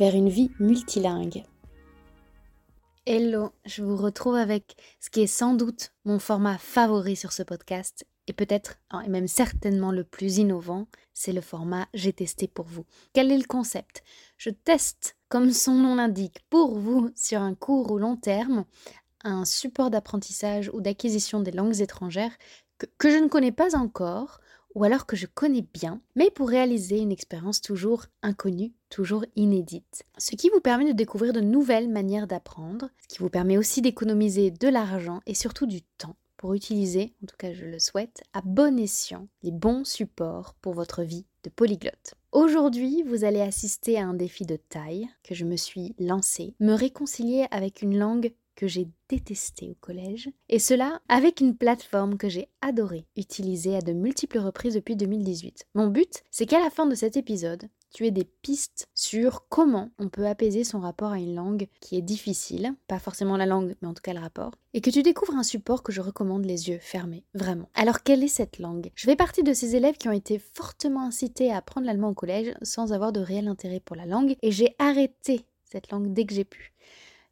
vers une vie multilingue. Hello, je vous retrouve avec ce qui est sans doute mon format favori sur ce podcast et peut-être, hein, et même certainement le plus innovant, c'est le format J'ai testé pour vous. Quel est le concept? Je teste, comme son nom l'indique, pour vous sur un court ou long terme, un support d'apprentissage ou d'acquisition des langues étrangères que, que je ne connais pas encore ou alors que je connais bien, mais pour réaliser une expérience toujours inconnue, toujours inédite. Ce qui vous permet de découvrir de nouvelles manières d'apprendre, ce qui vous permet aussi d'économiser de l'argent et surtout du temps pour utiliser, en tout cas je le souhaite, à bon escient les bons supports pour votre vie de polyglotte. Aujourd'hui, vous allez assister à un défi de taille que je me suis lancé, me réconcilier avec une langue que j'ai détesté au collège, et cela avec une plateforme que j'ai adoré utiliser à de multiples reprises depuis 2018. Mon but, c'est qu'à la fin de cet épisode, tu aies des pistes sur comment on peut apaiser son rapport à une langue qui est difficile, pas forcément la langue, mais en tout cas le rapport, et que tu découvres un support que je recommande les yeux fermés, vraiment. Alors quelle est cette langue? Je fais partie de ces élèves qui ont été fortement incités à apprendre l'allemand au collège sans avoir de réel intérêt pour la langue, et j'ai arrêté cette langue dès que j'ai pu.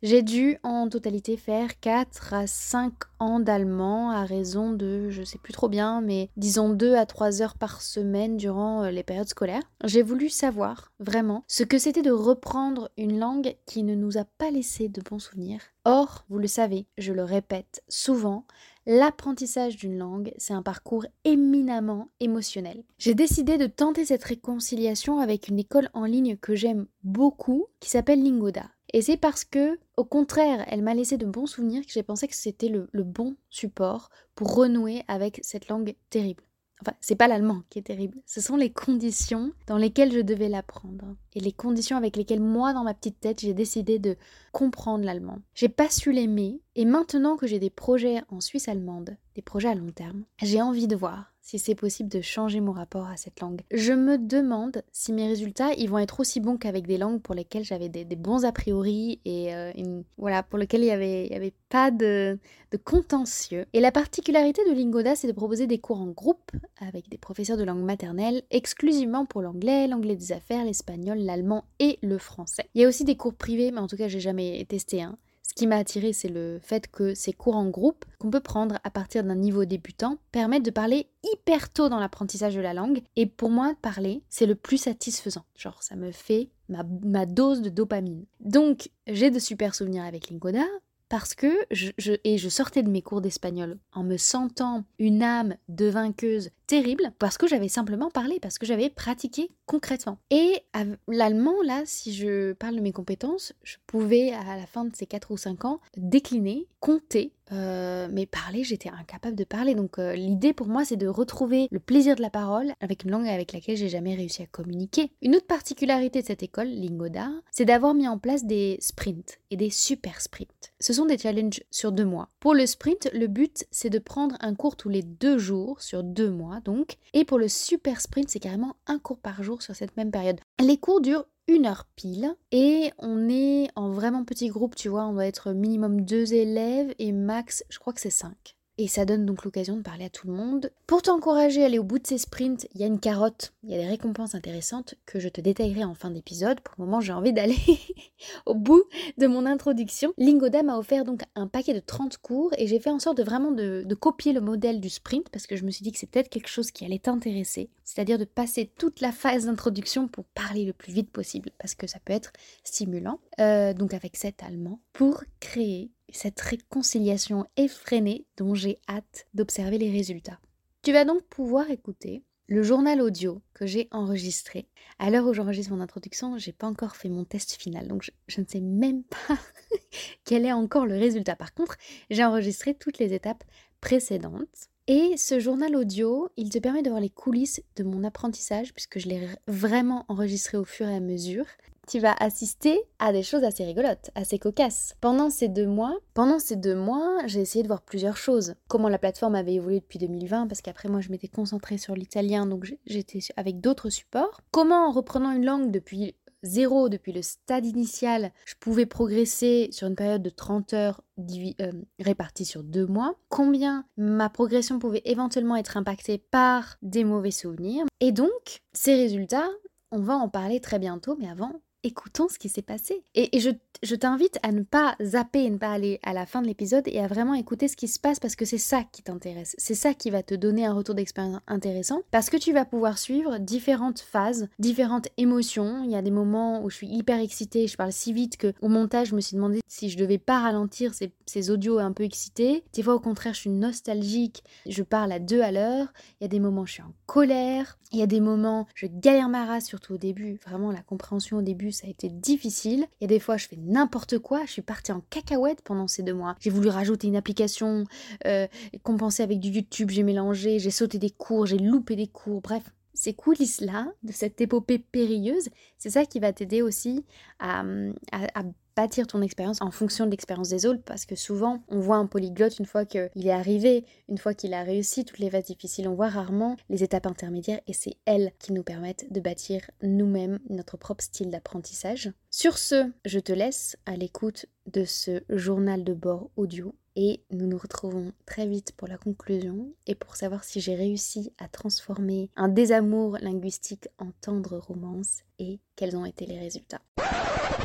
J'ai dû en totalité faire 4 à 5 ans d'allemand à raison de, je sais plus trop bien, mais disons 2 à 3 heures par semaine durant euh, les périodes scolaires. J'ai voulu savoir vraiment ce que c'était de reprendre une langue qui ne nous a pas laissé de bons souvenirs. Or, vous le savez, je le répète souvent, L'apprentissage d'une langue, c'est un parcours éminemment émotionnel. J'ai décidé de tenter cette réconciliation avec une école en ligne que j'aime beaucoup, qui s'appelle Lingoda. Et c'est parce que, au contraire, elle m'a laissé de bons souvenirs que j'ai pensé que c'était le, bon support pour renouer avec cette langue terrible. Enfin, c'est pas l'allemand qui est terrible, ce sont les conditions dans lesquelles je devais l'apprendre et les conditions avec lesquelles moi, dans ma petite tête, j'ai décidé de comprendre l'allemand. J'ai pas su l'aimer et maintenant que j'ai des projets en Suisse allemande, des projets à long terme, j'ai envie de voir si c'est possible de changer mon rapport à cette langue. Je me demande si mes résultats ils vont être aussi bons qu'avec des langues pour lesquelles j'avais des, bons a priori et euh, voilà pour lesquelles il n'y avait, avait pas de, contentieux. Et la particularité de Lingoda, c'est de proposer des cours en groupe avec des professeurs de langue maternelle exclusivement pour l'anglais, l'anglais des affaires, l'espagnol, l'allemand et le français. Il y a aussi des cours privés, mais en tout cas j'ai jamais testé un. Hein qui m'a attiré, c'est le fait que ces cours en groupe, qu'on peut prendre à partir d'un niveau débutant, permettent de parler hyper tôt dans l'apprentissage de la langue. Et pour moi, parler, c'est le plus satisfaisant. Genre, ça me fait ma, dose de dopamine. Donc, j'ai de super souvenirs avec Lingoda, parce que je, et je sortais de mes cours d'espagnol en me sentant une âme de vainqueuse terrible parce que j'avais simplement parlé, parce que j'avais pratiqué concrètement. Et l'allemand, là, si je parle de mes compétences, je pouvais à la fin de ces 4 ou 5 ans décliner, compter euh, mais parler, j'étais incapable de parler. Donc euh, l'idée pour moi, c'est de retrouver le plaisir de la parole avec une langue avec laquelle j'ai jamais réussi à communiquer. Une autre particularité de cette école, Lingoda, c'est d'avoir mis en place des sprints et des super sprints. Ce sont des challenges sur deux mois. Pour le sprint, le but, c'est de prendre un cours tous les deux jours, sur deux mois donc. Et pour le super sprint, c'est carrément un cours par jour sur cette même période. Les cours durent une heure pile et on est en vraiment petit groupe, tu vois, on doit être minimum deux élèves et max, je crois que c'est cinq. Et ça donne donc l'occasion de parler à tout le monde. Pour t'encourager à aller au bout de ces sprints, il y a une carotte, il y a des récompenses intéressantes que je te détaillerai en fin d'épisode. Pour le moment, j'ai envie d'aller au bout de mon introduction. Lingoda m'a offert donc un paquet de 30 cours et j'ai fait en sorte de vraiment de, copier le modèle du sprint parce que je me suis dit que c'est peut-être quelque chose qui allait t'intéresser. C'est-à-dire de passer toute la phase d'introduction pour parler le plus vite possible parce que ça peut être stimulant. Euh, donc avec cet allemand pour créer cette réconciliation effrénée dont j'ai hâte d'observer les résultats. Tu vas donc pouvoir écouter le journal audio que j'ai enregistré. À l'heure où j'enregistre mon introduction, j'ai pas encore fait mon test final, donc je, ne sais même pas quel est encore le résultat. Par contre, j'ai enregistré toutes les étapes précédentes. Et ce journal audio, il te permet de voir les coulisses de mon apprentissage, puisque je l'ai vraiment enregistré au fur et à mesure tu vas assister à des choses assez rigolotes, assez cocasses. Pendant ces deux mois, pendant ces deux mois, j'ai essayé de voir plusieurs choses. Comment la plateforme avait évolué depuis 2020, parce qu'après moi je m'étais concentrée sur l'italien, donc j'étais avec d'autres supports. Comment en reprenant une langue depuis zéro, depuis le stade initial, je pouvais progresser sur une période de 30 heures euh, répartie sur deux mois, combien ma progression pouvait éventuellement être impactée par des mauvais souvenirs? Et donc, ces résultats, on va en parler très bientôt, mais avant, écoutons ce qui s'est passé. Et, je, t'invite à ne pas zapper et ne pas aller à la fin de l'épisode et à vraiment écouter ce qui se passe parce que c'est ça qui t'intéresse. C'est ça qui va te donner un retour d'expérience intéressant parce que tu vas pouvoir suivre différentes phases, différentes émotions. Il y a des moments où je suis hyper excitée, je parle si vite que au montage, je me suis demandé si je devais pas ralentir ces, ces audios un peu excités. Des fois, au contraire, je suis nostalgique, je parle à deux à l'heure. Il y a des moments, je suis en colère. Il y a des moments, je galère ma race, surtout au début. Vraiment, la compréhension au début, ça a été difficile. Il y a des fois, je fais n'importe quoi. Je suis partie en cacahuète pendant ces deux mois. J'ai voulu rajouter une application, euh, compenser avec du YouTube, j'ai mélangé, j'ai sauté des cours, j'ai loupé des cours. Bref, ces coulisses-là, de cette épopée périlleuse, c'est ça qui va t'aider aussi à, à, bâtir ton expérience en fonction de l'expérience des autres parce que souvent on voit un polyglotte une fois qu'il est arrivé, une fois qu'il a réussi toutes les phases difficiles, on voit rarement les étapes intermédiaires et c'est elles qui nous permettent de bâtir nous-mêmes notre propre style d'apprentissage. Sur ce, je te laisse à l'écoute de ce journal de bord audio et nous nous retrouvons très vite pour la conclusion et pour savoir si j'ai réussi à transformer un désamour linguistique en tendre romance et quels ont été les résultats.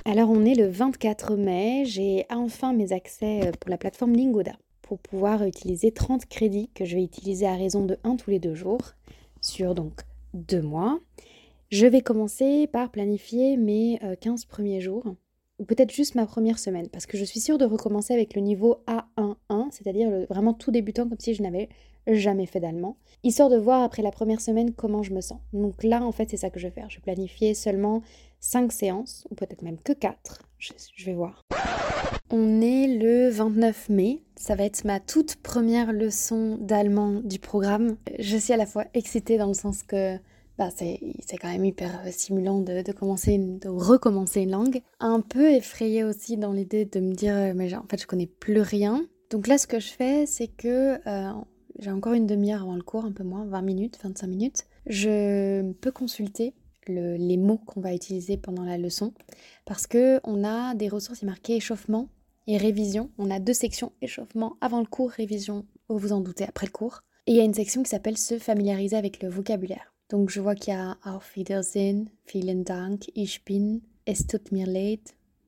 Alors on est le 24 mai, j'ai enfin mes accès euh, pour la plateforme Lingoda pour pouvoir utiliser 30 crédits que je vais utiliser à raison de 1 tous les deux jours sur donc deux mois. Je vais commencer par planifier mes 15 euh, premiers jours ou peut-être juste ma première semaine parce que je suis sûre de recommencer avec le niveau A11, c'est-à-dire vraiment tout débutant comme si je n'avais jamais fait d'allemand, histoire de voir après la première semaine comment je me sens. Donc là, en fait, c'est ça que je vais faire. Je vais planifier seulement 5 séances, ou peut-être même que 4. Je, je, vais voir. On est le 29 mai. Ça va être ma toute première leçon d'allemand du programme. Je suis à la fois excitée dans le sens que bah, c'est quand même hyper stimulant de, de, commencer, de recommencer une langue. Un peu effrayée aussi dans l'idée de me dire, mais en fait, je connais plus rien. Donc là, ce que je fais, c'est que euh, j'ai encore une demi-heure avant le cours, un peu moins, 20 minutes, 25 minutes. Je peux consulter les mots qu'on va utiliser pendant la leçon parce que on a des ressources marquées échauffement et révision. On a deux sections échauffement avant le cours, révision, vous vous en doutez, après le cours. Et il y a une section qui s'appelle se familiariser avec le vocabulaire. Donc je vois qu'il y a Auf Wiedersehen, Vielen Dank, Ich bin, Es tut mir leid,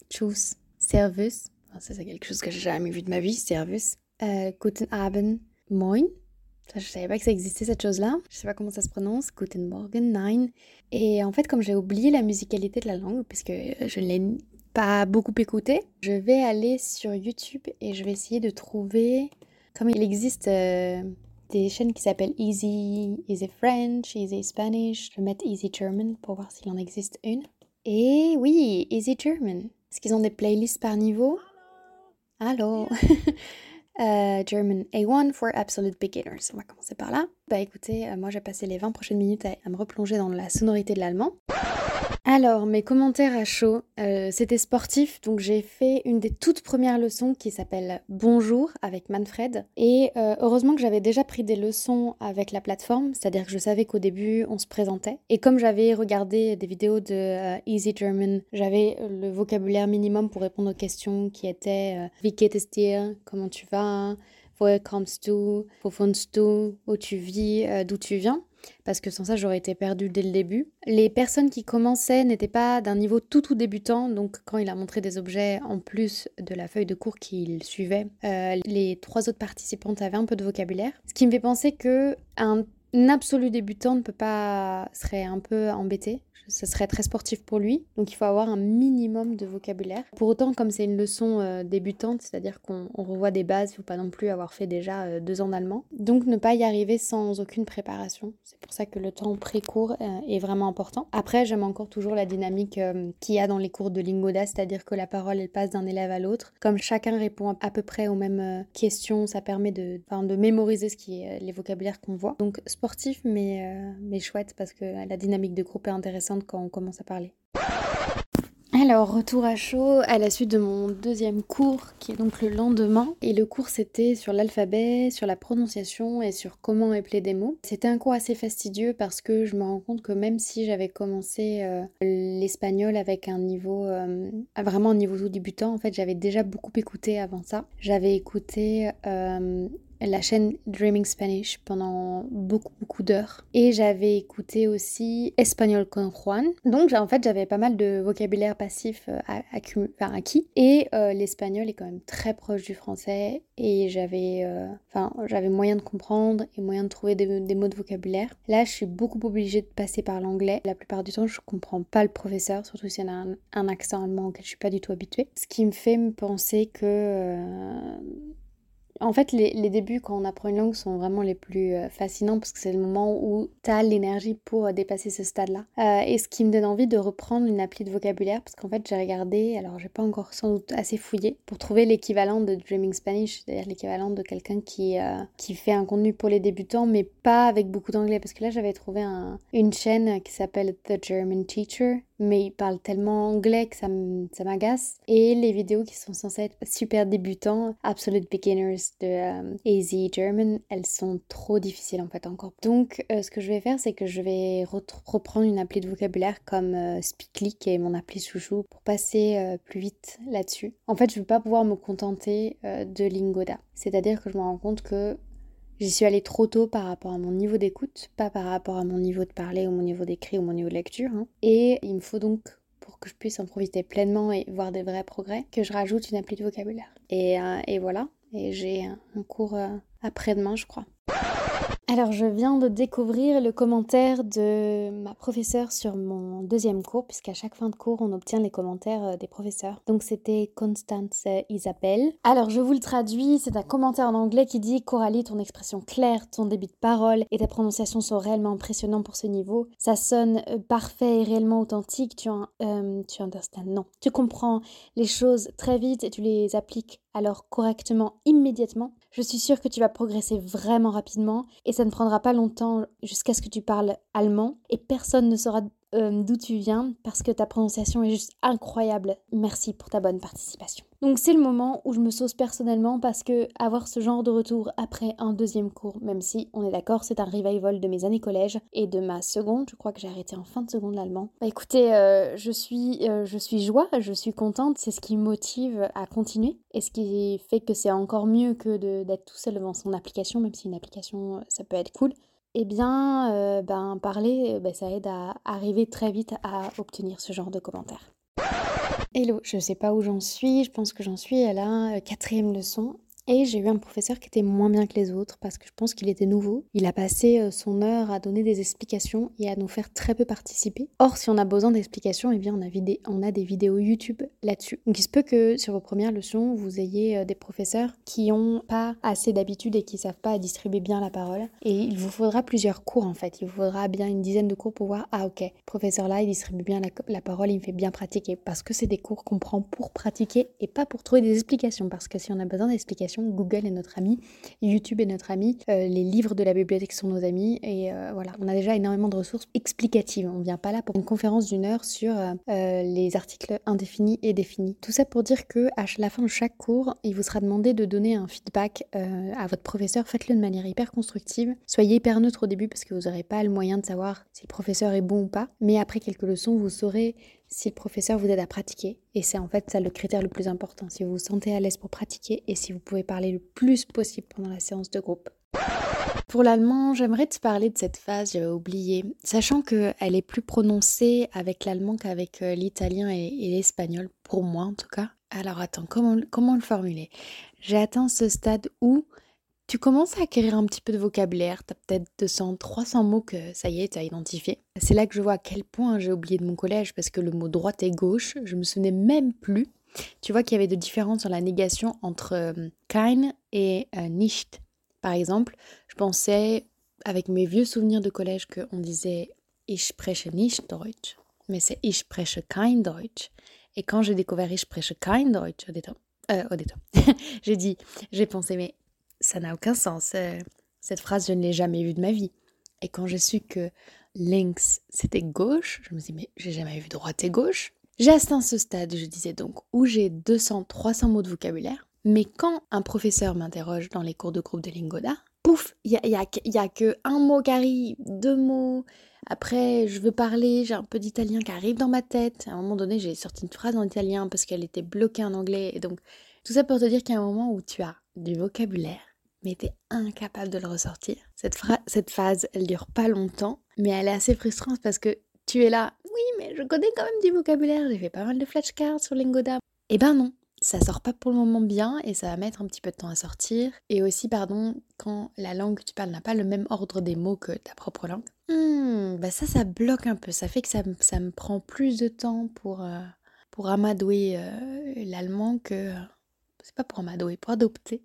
Tschüss, Servus. ça c'est quelque chose que j'ai jamais vu de ma vie, Servus. Euh, Guten Abend, Moin. Je savais pas que ça existait cette chose-là. Je sais pas comment ça se prononce. Guten Morgen, Nein. Et en fait, comme j'ai oublié la musicalité de la langue, puisque je ne l'ai pas beaucoup écoutée, je vais aller sur YouTube et je vais essayer de trouver. Comme il existe euh, des chaînes qui s'appellent Easy, Easy French, Easy Spanish, je vais mettre Easy German pour voir s'il en existe une. Et oui, Easy German. Est-ce qu'ils ont des playlists par niveau? Allô? Euh, German A1 for Absolute Beginners. On va commencer par là. Bah écoutez, euh, moi j'ai passé les 20 prochaines minutes à me replonger dans la sonorité de l'allemand. Alors, mes commentaires à chaud, euh, c'était sportif, donc j'ai fait une des toutes premières leçons qui s'appelle Bonjour avec Manfred. Et euh, heureusement que j'avais déjà pris des leçons avec la plateforme, c'est-à-dire que je savais qu'au début on se présentait. Et comme j'avais regardé des vidéos de euh, Easy German, j'avais le vocabulaire minimum pour répondre aux questions qui étaient Wie geht es dir? Comment tu vas? Woher kommst du? Wo wohnst du? Où tu vis? D'où tu viens? Parce que sans ça j'aurais été perdue dès le début. Les personnes qui commençaient n'étaient pas d'un niveau tout tout débutant, donc quand il a montré des objets en plus de la feuille de cours qu'il suivait, euh, les trois autres participantes avaient un peu de vocabulaire. Ce qui me fait penser que un absolu débutant ne peut pas serait un peu embêté ce serait très sportif pour lui. Donc il faut avoir un minimum de vocabulaire. Pour autant, comme c'est une leçon euh, débutante, c'est-à-dire qu'on revoit des bases, il ne faut pas non plus avoir fait déjà euh, deux ans d'allemand. Donc ne pas y arriver sans aucune préparation. C'est pour ça que le temps pré-cours euh, est vraiment important. Après, j'aime encore toujours la dynamique qu'il y a dans les cours de Lingoda, c'est-à-dire que la parole, elle passe d'un élève à l'autre. Comme chacun répond à peu près aux mêmes questions, ça permet de, de mémoriser ce qui est les vocabulaires qu'on voit. Donc sportif, mais, mais chouette parce que la dynamique de groupe est intéressante quand on commence à parler. Alors, retour à chaud à la suite de mon deuxième cours, qui est donc le lendemain. Et le cours, c'était sur l'alphabet, sur la prononciation et sur comment épeler des mots. C'était un cours assez fastidieux parce que je me rends compte que même si j'avais commencé euh, l'espagnol avec un niveau, euh, vraiment un niveau tout débutant, en fait, j'avais déjà beaucoup écouté avant ça. J'avais écouté euh, la chaîne Dreaming Spanish pendant beaucoup beaucoup d'heures. Et j'avais écouté aussi Espagnol con Juan. Donc en fait j'avais pas mal de vocabulaire passif euh, acquis. Et euh, l'espagnol est quand même très proche du français. Et j'avais euh, enfin j'avais moyen de comprendre et moyen de trouver des, mots de vocabulaire. Là je suis beaucoup obligée de passer par l'anglais. La plupart du temps je comprends pas le professeur surtout s'il y a un, un accent allemand auquel je suis pas du tout habituée. Ce qui me fait me penser que en fait, les, débuts quand on apprend une langue sont vraiment les plus euh, fascinants parce que c'est le moment où tu as l'énergie pour euh, dépasser ce stade-là. Euh, et ce qui me donne envie de reprendre une appli de vocabulaire parce qu'en fait, j'ai regardé, alors j'ai pas encore sans doute assez fouillé, pour trouver l'équivalent de Dreaming Spanish, c'est-à-dire l'équivalent de quelqu'un qui, qui fait un contenu pour les débutants, mais pas avec beaucoup d'anglais. Parce que là, j'avais trouvé une chaîne qui s'appelle The German Teacher mais il parle tellement anglais que ça m'agace. Et les vidéos qui sont censées être super débutants, Absolute Beginners de euh, AZ German, elles sont trop difficiles en fait encore. Donc euh, ce que je vais faire, c'est que je vais reprendre une appli de vocabulaire comme euh, Speakly, qui est mon appli chouchou, pour passer plus vite là-dessus. En fait, je ne vais pas pouvoir me contenter de Lingoda. C'est-à-dire que je me rends compte que J'y suis allée trop tôt par rapport à mon niveau d'écoute, pas par rapport à mon niveau de parler ou mon niveau d'écrit ou mon niveau de lecture. Hein. Et il me faut donc, pour que je puisse en profiter pleinement et voir des vrais progrès, que je rajoute une appli de vocabulaire. Et, euh, voilà, et j'ai un, cours euh, après-demain, je crois. Alors, je viens de découvrir le commentaire de ma professeure sur mon deuxième cours, puisqu'à chaque fin de cours, on obtient les commentaires euh, des professeurs. Donc, c'était Constance Isabelle. Alors, je vous le traduis, c'est un commentaire en anglais qui dit Coralie, ton expression claire, ton débit de parole et ta prononciation sont réellement impressionnants pour ce niveau. Ça sonne euh, parfait et réellement authentique. Tu, euh, tu understand Non. Tu comprends les choses très vite et tu les appliques alors correctement immédiatement. Je suis sûre que tu vas progresser vraiment rapidement et ça ne prendra pas longtemps jusqu'à ce que tu parles allemand et personne ne saura euh, d'où tu viens parce que ta prononciation est juste incroyable. Merci pour ta bonne participation. Donc c'est le moment où je me sauce personnellement parce que avoir ce genre de retour après un deuxième cours, même si on est d'accord, c'est un revival de mes années collège et de ma seconde, je crois que j'ai arrêté en fin de seconde l'allemand. Bah écoutez, euh, je suis euh, je suis joie, je suis contente, c'est ce qui me motive à continuer et ce qui fait que c'est encore mieux que d'être tout seul devant son application, même si une application ça peut être cool eh bien, euh, ben, parler, ben, ça aide à arriver très vite à obtenir ce genre de commentaires. Hello, je ne sais pas où j'en suis, je pense que j'en suis à la euh, quatrième leçon et j'ai eu un professeur qui était moins bien que les autres parce que je pense qu'il était nouveau. Il a passé euh, son heure à donner des explications et à nous faire très peu participer. Or, si on a besoin d'explications, eh bien on a, des vidéos YouTube là-dessus. Donc il se peut que sur vos premières leçons, vous ayez euh, des professeurs qui n'ont pas assez d'habitude et qui savent pas distribuer bien la parole. Et il vous faudra plusieurs cours en fait. Il vous faudra bien une dizaine de cours pour voir, ah ok, professeur là, il distribue bien la, la parole, il me fait bien pratiquer. Parce que c'est des cours qu'on prend pour pratiquer et pas pour trouver des explications. Parce que si on a besoin d'explications, Google est notre ami, YouTube est notre ami, euh, les livres de la bibliothèque sont nos amis et euh, voilà, on a déjà énormément de ressources explicatives. On ne vient pas là pour une conférence d'une heure sur euh, les articles indéfinis et définis. Tout ça pour dire que à la fin de chaque cours, il vous sera demandé de donner un feedback à votre professeur. Faites-le de manière hyper constructive. Soyez hyper neutre au début parce que vous n'aurez pas le moyen de savoir si le professeur est bon ou pas. Mais après quelques leçons, vous saurez si le professeur vous aide à pratiquer. Et c'est en fait ça le critère le plus important, si vous vous sentez à l'aise pour pratiquer et si vous pouvez parler le plus possible pendant la séance de groupe. Pour l'allemand, j'aimerais te parler de cette phase, j'avais oublié, sachant qu'elle est plus prononcée avec l'allemand qu'avec euh, l'italien et, l'espagnol, pour moi en tout cas. Alors attends, comment, comment le formuler? J'ai atteint ce stade où tu commences à acquérir un petit peu de vocabulaire, tu as peut-être 200, 300 mots que ça y est, tu as identifié. C'est là que je vois à quel point j'ai oublié de mon collège parce que le mot droite et gauche, je me souvenais même plus. Tu vois qu'il y avait de différences sur la négation entre euh, kein et euh, nicht. Par exemple, je pensais avec mes vieux souvenirs de collège qu'on disait ich spreche nicht Deutsch, mais c'est ich spreche kein Deutsch. Et quand j'ai découvert ich spreche kein Deutsch, au euh, j'ai dit, j'ai pensé, mais ça n'a aucun sens. Euh, cette phrase, je ne l'ai jamais vue de ma vie. Et quand j'ai su que links, c'était gauche, je me suis dit, mais j'ai jamais vu droite et gauche. J'ai atteint ce stade, je disais donc, où j'ai 200-300 mots de vocabulaire, mais quand un professeur m'interroge dans les cours de groupe de Lingoda, pouf, il n'y a, y a, que un mot qui arrive, deux mots. Après, je veux parler, j'ai un peu d'italien qui arrive dans ma tête. À un moment donné, j'ai sorti une phrase en italien parce qu'elle était bloquée en anglais. Et donc, tout ça pour te dire a un moment où tu as du vocabulaire, mais tu es incapable de le ressortir. Cette, cette phase, elle dure pas longtemps, mais elle est assez frustrante parce que tu es là. Oui, mais je connais quand même du vocabulaire, j'ai fait pas mal de flashcards sur Lingoda. Eh ben non, ça sort pas pour le moment bien et ça va mettre un petit peu de temps à sortir. Et aussi, pardon, quand la langue que tu parles n'a pas le même ordre des mots que ta propre langue, hmm, bah ça, ça bloque un peu. Ça fait que ça, ça me prend plus de temps pour, euh, pour amadouer euh, l'allemand que. C'est pas pour amadouer, pour adopter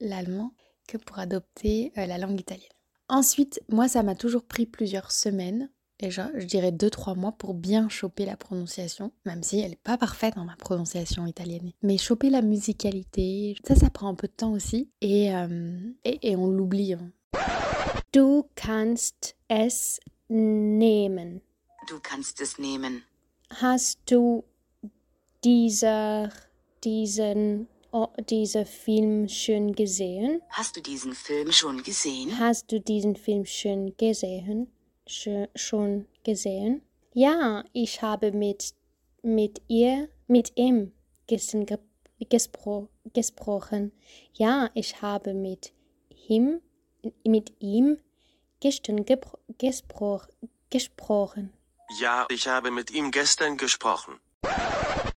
l'allemand que pour adopter euh, la langue italienne. Ensuite, moi, ça m'a toujours pris plusieurs semaines et je, dirais 2-3 mois pour bien choper la prononciation, même si elle n'est pas parfaite dans ma prononciation italienne. Mais choper la musicalité, ça, ça prend un peu de temps aussi et, euh, et, on l'oublie. Hein. Du kannst es nehmen. Du kannst es nehmen. Hast du dieser, diesen oh, dieser Film schon gesehen? Hast du diesen Film schon gesehen? Hast du diesen Film schon gesehen? schon gesehen? Ja, ich habe mit, mit ihr, mit ihm gestern ge gespro gesprochen. Ja, ich habe mit ihm, mit ihm gestern gespro gesprochen. Ja, ich habe mit ihm gestern gesprochen.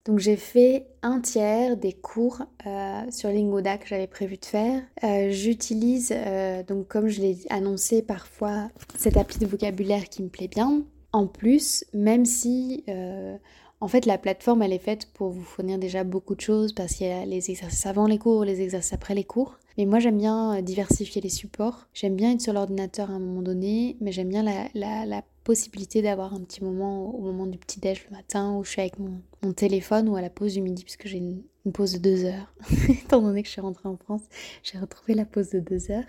Donc j'ai fait un tiers des cours euh, sur Lingoda que j'avais prévu de faire. Euh, j'utilise, euh, donc comme je l'ai annoncé parfois, cette appli de vocabulaire qui me plaît bien. En plus, même si en fait la plateforme elle est faite pour vous fournir déjà beaucoup de choses parce qu'il y a les exercices avant les cours, les exercices après les cours. Mais moi j'aime bien diversifier les supports. J'aime bien être sur l'ordinateur à un moment donné, mais j'aime bien la, la, la possibilité d'avoir un petit moment au moment du petit déj le matin où je suis avec mon, téléphone ou à la pause du midi puisque j'ai une, pause de deux heures. Étant donné que je suis rentrée en France, j'ai retrouvé la pause de deux heures.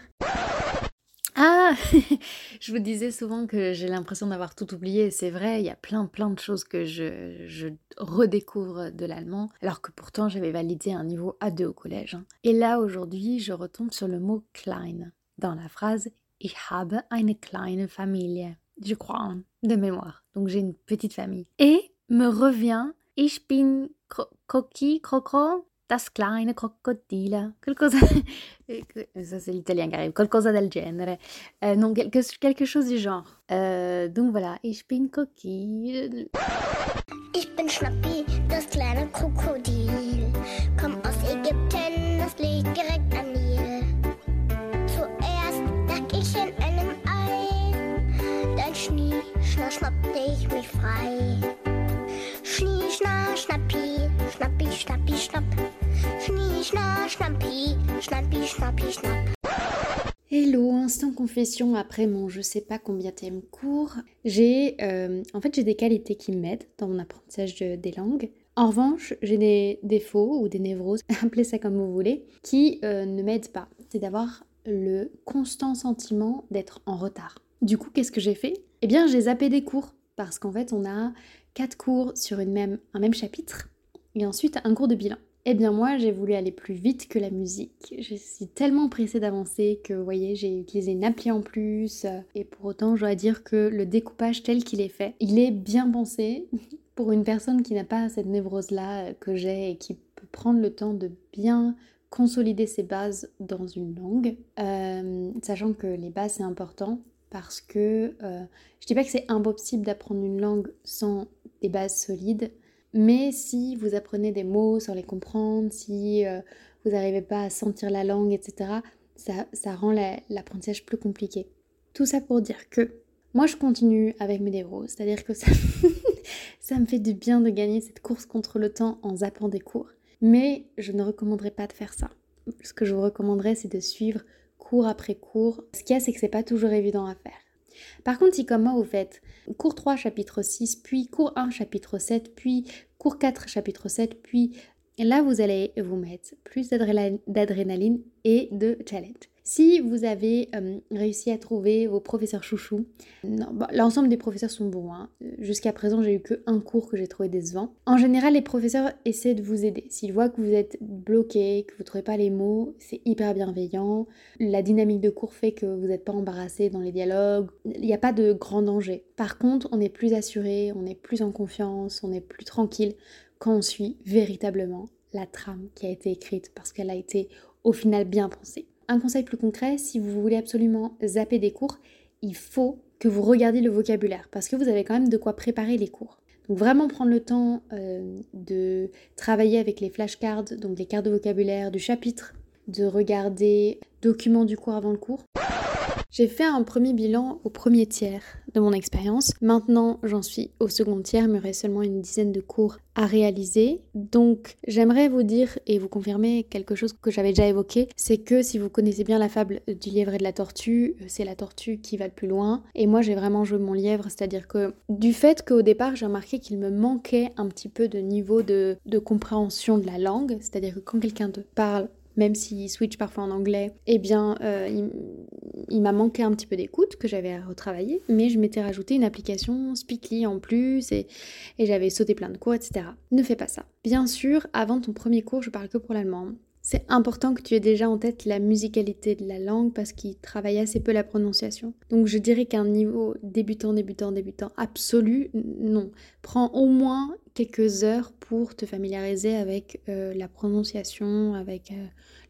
Ah Je vous disais souvent que j'ai l'impression d'avoir tout oublié. C'est vrai, il y a plein plein de choses que je, je redécouvre de l'allemand, alors que pourtant j'avais validé un niveau A2 au collège. Hein. Et là, aujourd'hui, je retombe sur le mot klein dans la phrase Ich habe eine kleine Familie je crois, hein, de mémoire. Donc j'ai une petite famille. Et me revient Ich bin Coqui, Crocro, das kleine Crocodile. Qualcosa... Ça c'est l'italien qui arrive. Qualcosa del genere. Euh, non, quelque, quelque chose du genre. Euh, donc voilà. Ich bin Coqui. Ich bin Schnappi, das kleine Krokodil. Komm aus Ägypten, das liegt direkt confession après mon je sais pas combien thème cours. J'ai euh, en fait j'ai des qualités qui m'aident dans mon apprentissage des langues. En revanche, j'ai des défauts ou des névroses, appelez ça comme vous voulez, qui euh, ne m'aident pas. C'est d'avoir le constant sentiment d'être en retard. Du coup, qu'est-ce que j'ai fait? Eh bien, j'ai zappé des cours parce qu'en fait, on a quatre cours sur une même, un même chapitre et ensuite un cours de bilan. Eh bien moi, j'ai voulu aller plus vite que la musique. Je suis tellement pressée d'avancer que, vous voyez, j'ai utilisé une appli en plus. Et pour autant, je dois dire que le découpage tel qu'il est fait, il est bien pensé pour une personne qui n'a pas cette névrose-là que j'ai et qui peut prendre le temps de bien consolider ses bases dans une langue, euh, sachant que les bases c'est important parce que euh, je dis pas que c'est impossible d'apprendre une langue sans des bases solides, mais si vous apprenez des mots sans les comprendre, si euh, vous n'arrivez pas à sentir la langue, etc., ça, rend l'apprentissage plus compliqué. Tout ça pour dire que moi je continue avec mes névroses, c'est-à-dire que ça, ça me fait du bien de gagner cette course contre le temps en zappant des cours, mais je ne recommanderais pas de faire ça. Ce que je vous recommanderais, c'est de suivre cours après cours. Ce qu'il y a, c'est que c'est pas toujours évident à faire. Par contre, si comme moi vous faites cours 3 chapitre 6, puis cours 1 chapitre 7, puis cours 4 chapitre 7, puis là vous allez vous mettre plus d'adrénaline et de challenge. Si vous avez euh, réussi à trouver vos professeurs chouchous, bah, l'ensemble des professeurs sont bons. hein. Jusqu'à présent, j'ai eu que un cours que j'ai trouvé décevant. En général, les professeurs essaient de vous aider. S'ils voient que vous êtes bloqué, que vous trouvez pas les mots, c'est hyper bienveillant. La dynamique de cours fait que vous n'êtes pas embarrassé dans les dialogues. Il n'y a pas de grand danger. Par contre, on est plus assuré, on est plus en confiance, on est plus tranquille quand on suit véritablement la trame qui a été écrite parce qu'elle a été au final bien pensée. Un conseil plus concret, si vous voulez absolument zapper des cours, il faut que vous regardiez le vocabulaire parce que vous avez quand même de quoi préparer les cours. Donc vraiment prendre le temps euh, de travailler avec les flashcards, donc les cartes de vocabulaire du chapitre, de regarder documents du cours avant le cours. J'ai fait un premier bilan au premier tiers de mon expérience. Maintenant, j'en suis au second tiers, il me seulement une dizaine de cours à réaliser. Donc, j'aimerais vous dire et vous confirmer quelque chose que j'avais déjà évoqué, c'est que si vous connaissez bien la fable du lièvre et de la tortue, c'est la tortue qui va le plus loin. Et moi, j'ai vraiment joué mon lièvre, c'est-à-dire que du fait qu'au départ, j'ai remarqué qu'il me manquait un petit peu de niveau de, de compréhension de la langue, c'est-à-dire que quand quelqu'un te parle même s'il switch parfois en anglais, eh bien, euh, il, m'a manqué un petit peu d'écoute que j'avais à retravailler, mais je m'étais rajouté une application Speakly en plus et j'avais sauté plein de cours, etc. Ne fais pas ça. Bien sûr, avant ton premier cours, je parle que pour l'allemand. C'est important que tu aies déjà en tête la musicalité de la langue parce qu'il travaille assez peu la prononciation. Donc je dirais qu'un niveau débutant, débutant, débutant absolu, non. Prends au moins quelques heures pour te familiariser avec euh, la prononciation, avec euh,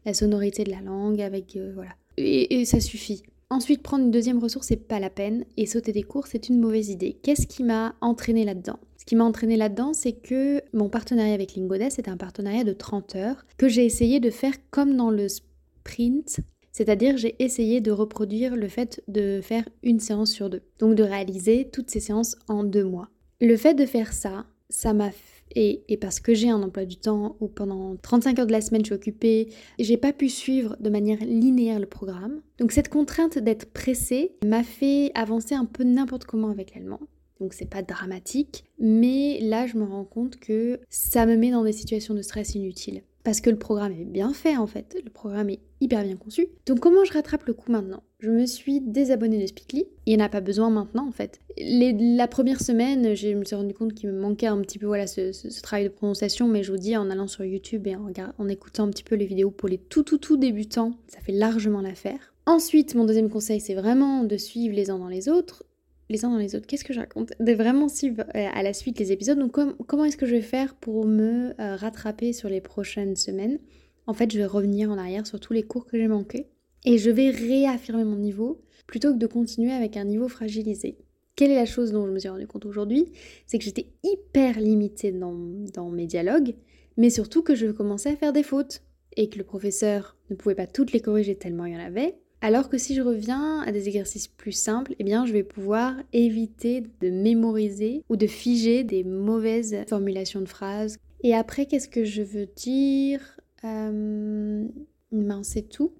la sonorité de la langue, avec euh, voilà. Et, et ça suffit. Ensuite, prendre une deuxième ressource, c'est pas la peine, et sauter des cours, c'est une mauvaise idée. Qu'est-ce qui m'a entraîné là-dedans? Ce qui m'a entraîné là-dedans, c'est que mon partenariat avec Lingodes, c'était un partenariat de 30 heures, que j'ai essayé de faire comme dans le sprint, c'est-à-dire j'ai essayé de reproduire le fait de faire une séance sur deux, donc de réaliser toutes ces séances en deux mois. Le fait de faire ça, ça m'a et, parce que j'ai un emploi du temps où pendant 35 heures de la semaine je suis occupée, j'ai pas pu suivre de manière linéaire le programme. Donc cette contrainte d'être pressée m'a fait avancer un peu n'importe comment avec l'allemand. Donc c'est pas dramatique, mais là je me rends compte que ça me met dans des situations de stress inutiles. Parce que le programme est bien fait en fait, le programme est hyper bien conçu. Donc comment je rattrape le coup maintenant? Je me suis désabonnée de Speakly, il n'y en a pas besoin maintenant en fait. Les, la première semaine, je me suis rendu compte qu'il me manquait un petit peu voilà, ce, travail de prononciation, mais je vous dis en allant sur YouTube et en, en écoutant un petit peu les vidéos pour les tout tout tout débutants, ça fait largement l'affaire. Ensuite, mon deuxième conseil, c'est vraiment de suivre les uns dans les autres les uns dans les autres. Qu'est-ce que je raconte? De vraiment suivre euh, à la suite les épisodes. Donc com comment est-ce que je vais faire pour me euh, rattraper sur les prochaines semaines? En fait, je vais revenir en arrière sur tous les cours que j'ai manqués et je vais réaffirmer mon niveau plutôt que de continuer avec un niveau fragilisé. Quelle est la chose dont je me suis rendu compte aujourd'hui? C'est que j'étais hyper limitée dans, dans mes dialogues, mais surtout que je commençais à faire des fautes et que le professeur ne pouvait pas toutes les corriger tellement il y en avait, alors que si je reviens à des exercices plus simples, eh bien je vais pouvoir éviter de mémoriser ou de figer des mauvaises formulations de phrases. Et après, qu'est-ce que je veux dire? Euh... ben, C'est tout.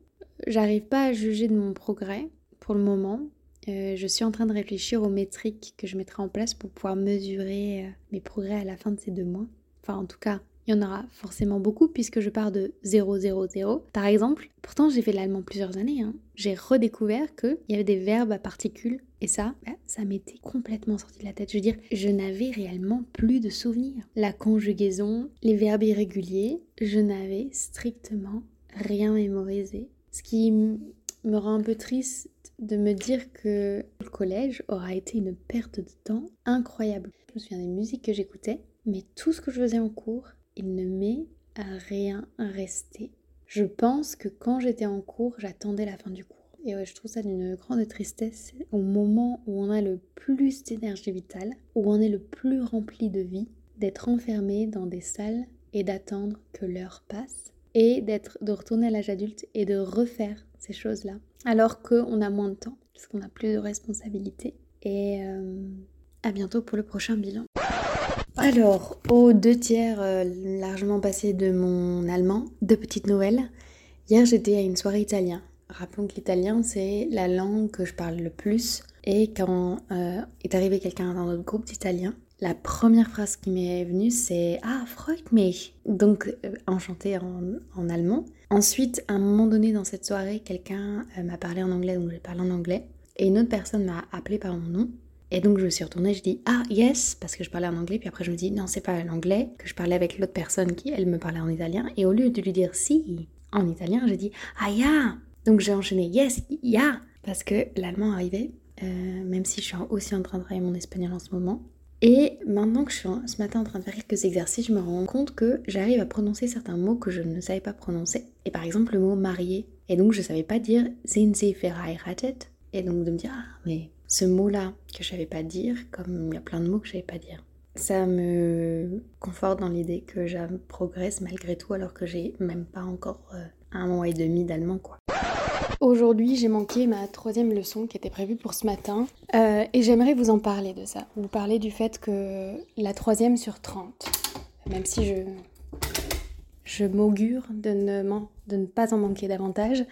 J'arrive pas à juger de mon progrès pour le moment. Euh, je suis en train de réfléchir aux métriques que je mettrai en place pour pouvoir mesurer euh, mes progrès à la fin de ces deux mois. Enfin, en tout cas, il y en aura forcément beaucoup puisque je pars de 0, 0, 0. Par exemple, pourtant j'ai fait l'allemand plusieurs années, hein. j'ai redécouvert qu'il y avait des verbes à particules et ça, bah, ça m'était complètement sorti de la tête. Je veux dire, je n'avais réellement plus de souvenirs. La conjugaison, les verbes irréguliers, je n'avais strictement rien mémorisé. Ce qui me rend un peu triste de me dire que le collège aura été une perte de temps incroyable. Je me souviens des musiques que j'écoutais, mais tout ce que je faisais en cours, il ne m'est rien resté. Je pense que quand j'étais en cours, j'attendais la fin du cours. Et je trouve ça d'une grande tristesse au moment où on a le plus d'énergie vitale, où on est le plus rempli de vie, d'être enfermé dans des salles et d'attendre que l'heure passe et d'être de retourner à l'âge adulte et de refaire ces choses-là alors qu'on a moins de temps parce qu'on a plus de responsabilités et euh, à bientôt pour le prochain bilan. Alors, aux deux tiers euh, largement passés de mon allemand, deux petites nouvelles. Hier, j'étais à une soirée italien. Rappelons que l'italien, c'est la langue que je parle le plus. Et quand euh, est arrivé quelqu'un dans notre groupe d'Italiens, la première phrase qui m'est venue, c'est Ah, freut mich Donc, euh, enchanté en, en, allemand. Ensuite, à un moment donné dans cette soirée, quelqu'un euh, m'a parlé en anglais, donc j'ai parlé en anglais. Et une autre personne m'a appelé par mon nom. Et donc, je me suis retournée, je dis Ah, yes, parce que je parlais en anglais. Puis après, je me dis Non, c'est pas l'anglais, que je parlais avec l'autre personne qui, elle, me parlait en italien. Et au lieu de lui dire Si en italien, j'ai dit Ah, ya Donc, j'ai enchaîné Yes, ya Parce que l'allemand arrivait. Euh, même si je suis aussi en train de travailler mon espagnol en ce moment. Et maintenant que je suis ce matin en train de faire quelques exercices, je me rends compte que j'arrive à prononcer certains mots que je ne savais pas prononcer. Et par exemple le mot marié. Et donc je savais pas dire sind Sie verheiratet? Et donc de me dire ah mais ce mot-là que je savais pas dire, comme il y a plein de mots que je savais pas dire. Ça me conforte dans l'idée que je progresse malgré tout alors que j'ai même pas encore euh, un mois et demi d'allemand quoi. Aujourd'hui, j'ai manqué ma troisième leçon qui était prévue pour ce matin euh, et j'aimerais vous en parler de ça. Vous parler du fait que la troisième sur 30, même si je, je m'augure de ne, de ne pas en manquer davantage,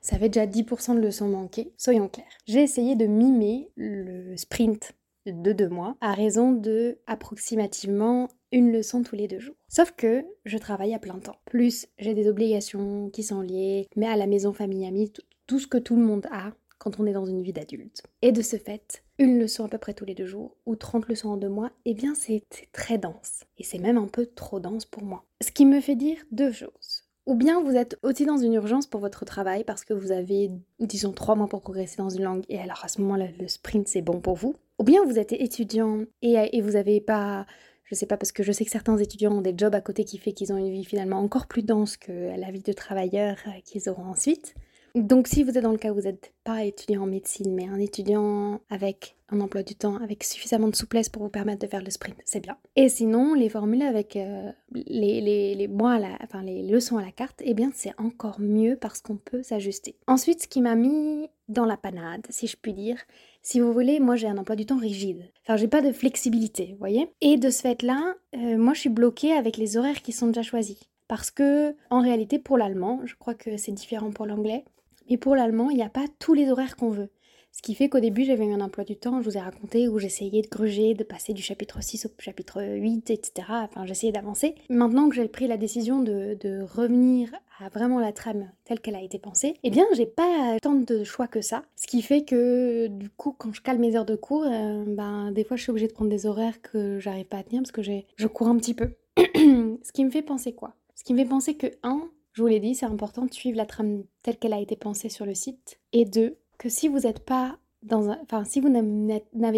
ça fait déjà 10% de leçons manquées, soyons clairs. J'ai essayé de mimer le sprint de deux mois à raison de approximativement une leçon tous les deux jours. Sauf que je travaille à plein temps. Plus j'ai des obligations qui sont liées, mais à la maison, famille, amis, tout ce que tout le monde a quand on est dans une vie d'adulte. Et de ce fait, une leçon à peu près tous les deux jours ou 30 leçons en deux mois, eh bien c'est très dense. Et c'est même un peu trop dense pour moi. Ce qui me fait dire deux choses. Ou bien vous êtes aussi dans une urgence pour votre travail parce que vous avez, disons, trois mois pour progresser dans une langue et alors à ce moment-là, le sprint c'est bon pour vous. Ou bien vous êtes étudiant et, vous n'avez pas je sais pas, parce que je sais que certains étudiants ont des jobs à côté qui fait qu'ils ont une vie finalement encore plus dense que la vie de travailleur euh, qu'ils auront ensuite. Donc si vous êtes dans le cas où vous n'êtes pas étudiant en médecine, mais un étudiant avec un emploi du temps, avec suffisamment de souplesse pour vous permettre de faire le sprint, c'est bien. Et sinon, les formules avec euh, les, les, les, mois la, enfin, les leçons à la carte, eh bien c'est encore mieux parce qu'on peut s'ajuster. Ensuite, ce qui m'a mis dans la panade, si je puis dire, si vous voulez, moi j'ai un emploi du temps rigide. Enfin, j'ai pas de flexibilité, vous voyez? Et de ce fait-là, euh, moi je suis bloquée avec les horaires qui sont déjà choisis. Parce que, en réalité, pour l'allemand, je crois que c'est différent pour l'anglais, mais pour l'allemand, il n'y a pas tous les horaires qu'on veut. Ce qui fait qu'au début, j'avais eu un emploi du temps, je vous ai raconté, où j'essayais de gruger, de passer du chapitre 6 au chapitre 8, etc. Enfin, j'essayais d'avancer. Maintenant que j'ai pris la décision de, revenir à vraiment la trame telle qu'elle a été pensée, eh bien, j'ai pas tant de choix que ça. Ce qui fait que, du coup, quand je cale mes heures de cours, euh, ben, des fois, je suis obligée de prendre des horaires que j'arrive pas à tenir parce que je cours un petit peu. Ce qui me fait penser quoi? Ce qui me fait penser que, un, je vous l'ai dit, c'est important de suivre la trame telle qu'elle a été pensée sur le site. Et deux, que si vous n'avez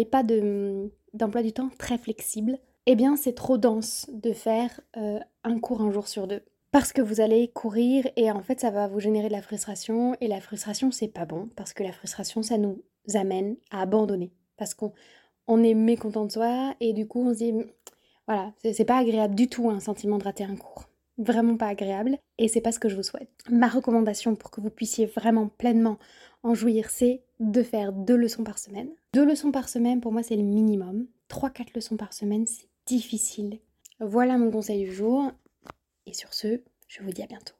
pas de, d'emploi du temps très flexible, eh bien c'est trop dense de faire euh, un cours un jour sur deux. Parce que vous allez courir et en fait ça va vous générer de la frustration et la frustration c'est pas bon parce que la frustration ça nous amène à abandonner parce qu'on on est mécontent de soi et du coup on se dit voilà c'est pas agréable du tout un sentiment de rater un cours vraiment pas agréable et c'est pas ce que je vous souhaite. Ma recommandation pour que vous puissiez vraiment pleinement en jouir, c'est de faire deux leçons par semaine. Deux leçons par semaine, pour moi, c'est le minimum. Trois, quatre leçons par semaine, c'est difficile. Voilà mon conseil du jour. Et sur ce, je vous dis à bientôt.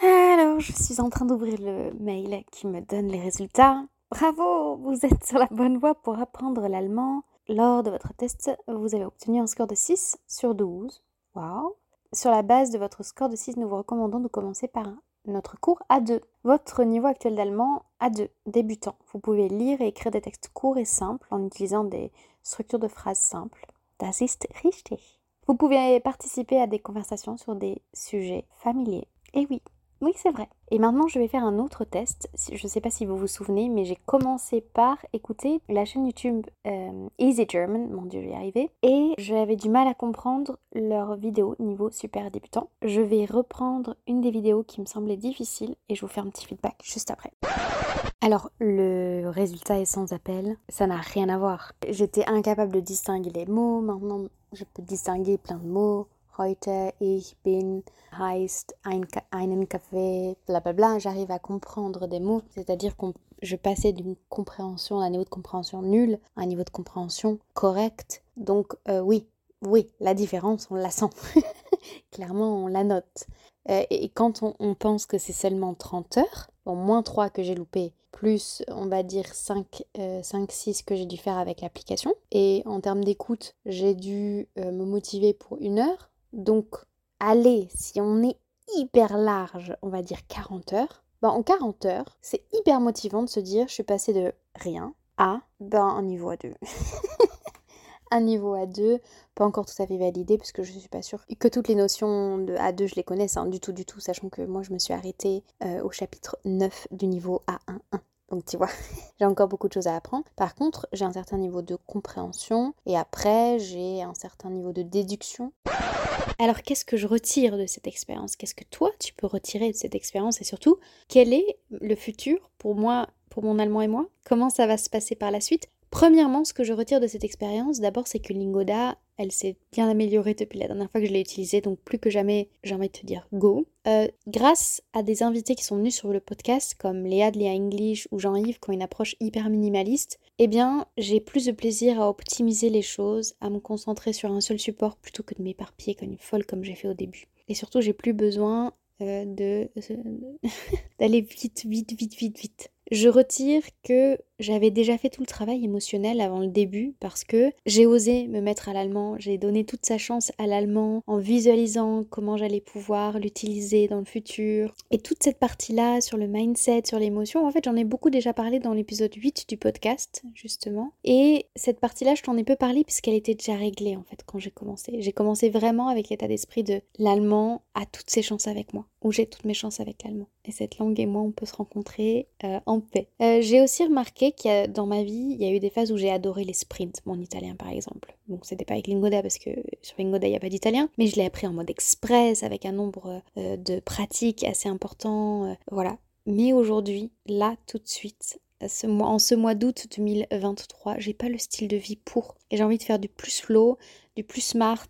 Alors, je suis en train d'ouvrir le mail qui me donne les résultats. Bravo, vous êtes sur la bonne voie pour apprendre l'allemand. Lors de votre test, vous avez obtenu un score de 6 sur 12. Waouh Sur la base de votre score de 6, nous vous recommandons de commencer par notre cours A2. Votre niveau actuel d'allemand A2, débutant. Vous pouvez lire et écrire des textes courts et simples en utilisant des structures de phrases simples. Das ist richtig. Vous pouvez participer à des conversations sur des sujets familiers. Et oui, oui, c'est vrai. Et maintenant, je vais faire un autre test. Je ne sais pas si vous vous souvenez, mais j'ai commencé par écouter la chaîne YouTube euh, Easy German. Mon dieu, j'y arrivé. Et j'avais du mal à comprendre leurs vidéos niveau super débutant. Je vais reprendre une des vidéos qui me semblait difficile et je vous fais un petit feedback juste après. Alors, le résultat est sans appel. Ça n'a rien à voir. J'étais incapable de distinguer les mots. Maintenant, je peux distinguer plein de mots heute, ich bin, heißt, ein, einen Kaffee, blablabla. J'arrive à comprendre des mots, c'est-à-dire que je passais d'une compréhension, d'un niveau de compréhension nul à un niveau de compréhension correct. Donc, euh, oui, oui, la différence, on la sent. Clairement, on la note. Euh, et quand on, pense que c'est seulement 30 heures, moins 3 que j'ai loupé, plus on va dire 5, 6 que j'ai dû faire avec l'application. Et en termes d'écoute, j'ai dû euh, me motiver pour une heure. Donc allez, si on est hyper large, on va dire 40 heures, ben, en 40 heures, c'est hyper motivant de se dire je suis passé de rien à ben, un niveau A2. un niveau A2, pas encore tout à fait validé parce que je suis pas sûre que toutes les notions de A2 je les connaisse hein, du tout du tout, sachant que moi je me suis arrêtée euh, au chapitre 9 du niveau A11. Donc tu vois, j'ai encore beaucoup de choses à apprendre. Par contre, j'ai un certain niveau de compréhension et après, j'ai un certain niveau de déduction. Alors qu'est-ce que je retire de cette expérience? Qu'est-ce que toi, tu peux retirer de cette expérience? Et surtout, quel est le futur pour moi, pour mon allemand et moi? Comment ça va se passer par la suite? Premièrement, ce que je retire de cette expérience, d'abord, c'est que Lingoda, elle s'est bien améliorée depuis la dernière fois que je l'ai utilisée, donc plus que jamais, j'ai envie de te dire go. Euh, grâce à des invités qui sont venus sur le podcast, comme Léa de Léa English ou Jean-Yves, qui ont une approche hyper minimaliste, eh bien, j'ai plus de plaisir à optimiser les choses, à me concentrer sur un seul support plutôt que de m'éparpiller comme une folle comme j'ai fait au début. Et surtout, j'ai plus besoin euh, de d'aller vite, vite, vite, vite, vite. Je retire que j'avais déjà fait tout le travail émotionnel avant le début parce que j'ai osé me mettre à l'allemand, j'ai donné toute sa chance à l'allemand en visualisant comment j'allais pouvoir l'utiliser dans le futur. Et toute cette partie-là sur le mindset, sur l'émotion, en fait j'en ai beaucoup déjà parlé dans l'épisode 8 du podcast justement. Et cette partie-là je t'en ai peu parlé puisqu'elle était déjà réglée en fait quand j'ai commencé. J'ai commencé vraiment avec l'état d'esprit de l'allemand a toutes ses chances avec moi, ou j'ai toutes mes chances avec l'allemand. Et cette langue et moi on peut se rencontrer euh, en paix. Euh, j'ai aussi remarqué qu'il y a, dans ma vie, il y a eu des phases où j'ai adoré les sprints, mon italien par exemple. Donc c'était pas avec Lingoda parce que sur Lingoda il n'y a pas d'italien, mais je l'ai appris en mode express avec un nombre euh, de pratiques assez important. Euh, voilà. Mais aujourd'hui, là tout de suite, ce mois, en ce mois d'août 2023, j'ai pas le style de vie pour. Et j'ai envie de faire du plus slow, du plus smart,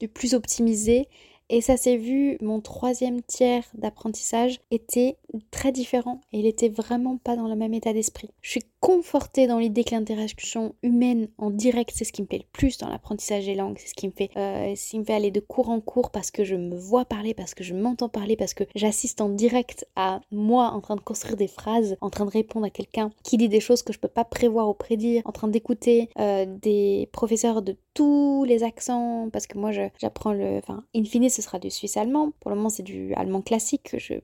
du plus optimisé. Et ça s'est vu, mon troisième tiers d'apprentissage était très différent et il était vraiment pas dans le même état d'esprit. Je suis confortée dans l'idée que l'interaction humaine en direct, c'est ce qui me plaît le plus dans l'apprentissage des langues, c'est ce qui me fait, euh, me fait aller de cours en cours parce que je me vois parler, parce que je m'entends parler, parce que j'assiste en direct à moi en train de construire des phrases, en train de répondre à quelqu'un qui dit des choses que je peux pas prévoir ou prédire, en train d'écouter euh, des professeurs de tous les accents parce que moi j'apprends le, enfin, in fine ce sera du suisse allemand. Pour le moment, c'est du allemand classique que je,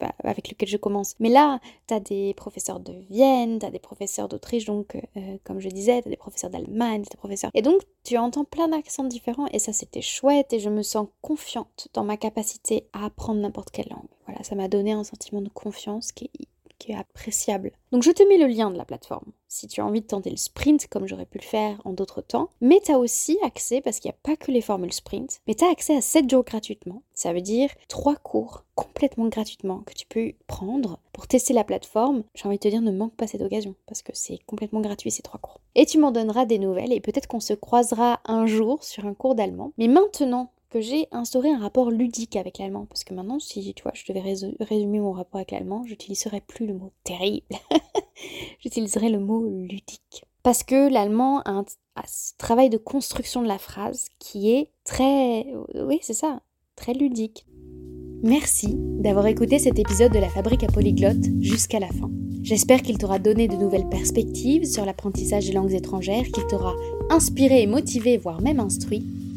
bah, avec lequel je commence. Mais là, tu as des professeurs de Vienne, tu as des professeurs d'Autriche, donc euh, comme je disais, tu as des professeurs d'Allemagne, des professeurs. Et donc, tu entends plein d'accents différents et ça, c'était chouette et je me sens confiante dans ma capacité à apprendre n'importe quelle langue. Voilà, ça m'a donné un sentiment de confiance qui est qui est appréciable. Donc je te mets le lien de la plateforme si tu as envie de tenter le sprint comme j'aurais pu le faire en d'autres temps. Mais tu as aussi accès, parce qu'il n'y a pas que les formules sprint, mais tu as accès à 7 jours gratuitement. Ça veut dire 3 cours complètement gratuitement que tu peux prendre pour tester la plateforme. J'ai envie de te dire, ne manque pas cette occasion parce que c'est complètement gratuit ces 3 cours. Et tu m'en donneras des nouvelles et peut-être qu'on se croisera un jour sur un cours d'allemand. Mais maintenant j'ai instauré un rapport ludique avec l'allemand. Parce que maintenant, si tu vois, je devais résumer mon rapport avec l'allemand, j'utiliserais plus le mot terrible. j'utiliserais le mot ludique. Parce que l'allemand a, a, ce travail de construction de la phrase qui est très... Oui, c'est ça, très ludique. Merci d'avoir écouté cet épisode de la Fabrique à Polyglotte jusqu'à la fin. J'espère qu'il t'aura donné de nouvelles perspectives sur l'apprentissage des langues étrangères, qu'il t'aura inspiré et motivé, voire même instruit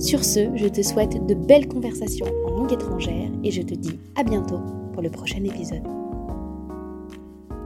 Sur ce, je te souhaite de belles conversations en langue étrangère et je te dis à bientôt pour le prochain épisode.